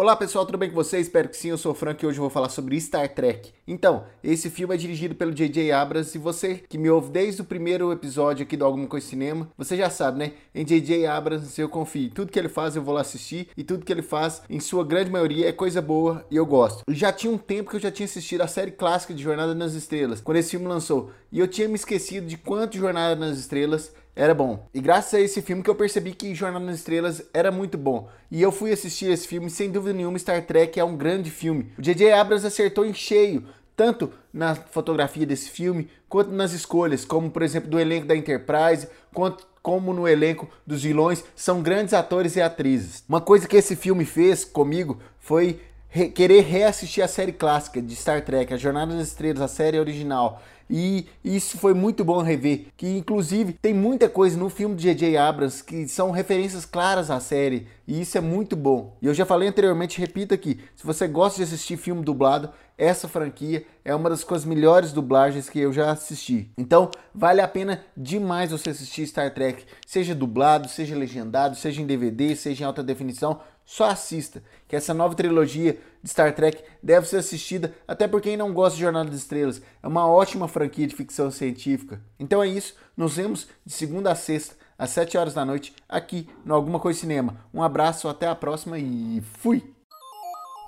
Olá pessoal, tudo bem com vocês? Espero que sim, eu sou o Frank e hoje eu vou falar sobre Star Trek. Então, esse filme é dirigido pelo J.J. Abrams e você que me ouve desde o primeiro episódio aqui do Alguma Coisa Cinema, você já sabe, né? Em J.J. Abrams eu confio. Tudo que ele faz eu vou lá assistir e tudo que ele faz, em sua grande maioria, é coisa boa e eu gosto. Já tinha um tempo que eu já tinha assistido a série clássica de Jornada nas Estrelas, quando esse filme lançou, e eu tinha me esquecido de quanto Jornada nas Estrelas era bom. E graças a esse filme que eu percebi que Jornada nas Estrelas era muito bom. E eu fui assistir esse filme, sem dúvida nenhuma, Star Trek é um grande filme. O J.J. Abrams acertou em cheio, tanto na fotografia desse filme, quanto nas escolhas, como por exemplo do elenco da Enterprise, quanto como no elenco dos vilões, são grandes atores e atrizes. Uma coisa que esse filme fez comigo foi re querer reassistir a série clássica de Star Trek, a Jornada das Estrelas, a série original. E isso foi muito bom rever, que inclusive tem muita coisa no filme de J.J. Abrams que são referências claras à série, e isso é muito bom. E eu já falei anteriormente, repito aqui, se você gosta de assistir filme dublado, essa franquia é uma das coisas melhores dublagens que eu já assisti. Então, vale a pena demais você assistir Star Trek, seja dublado, seja legendado, seja em DVD, seja em alta definição, só assista, que essa nova trilogia de Star Trek deve ser assistida até por quem não gosta de Jornada das Estrelas. É uma ótima franquia de ficção científica. Então é isso, nos vemos de segunda a sexta, às 7 horas da noite, aqui no Alguma Coisa Cinema. Um abraço, até a próxima e fui!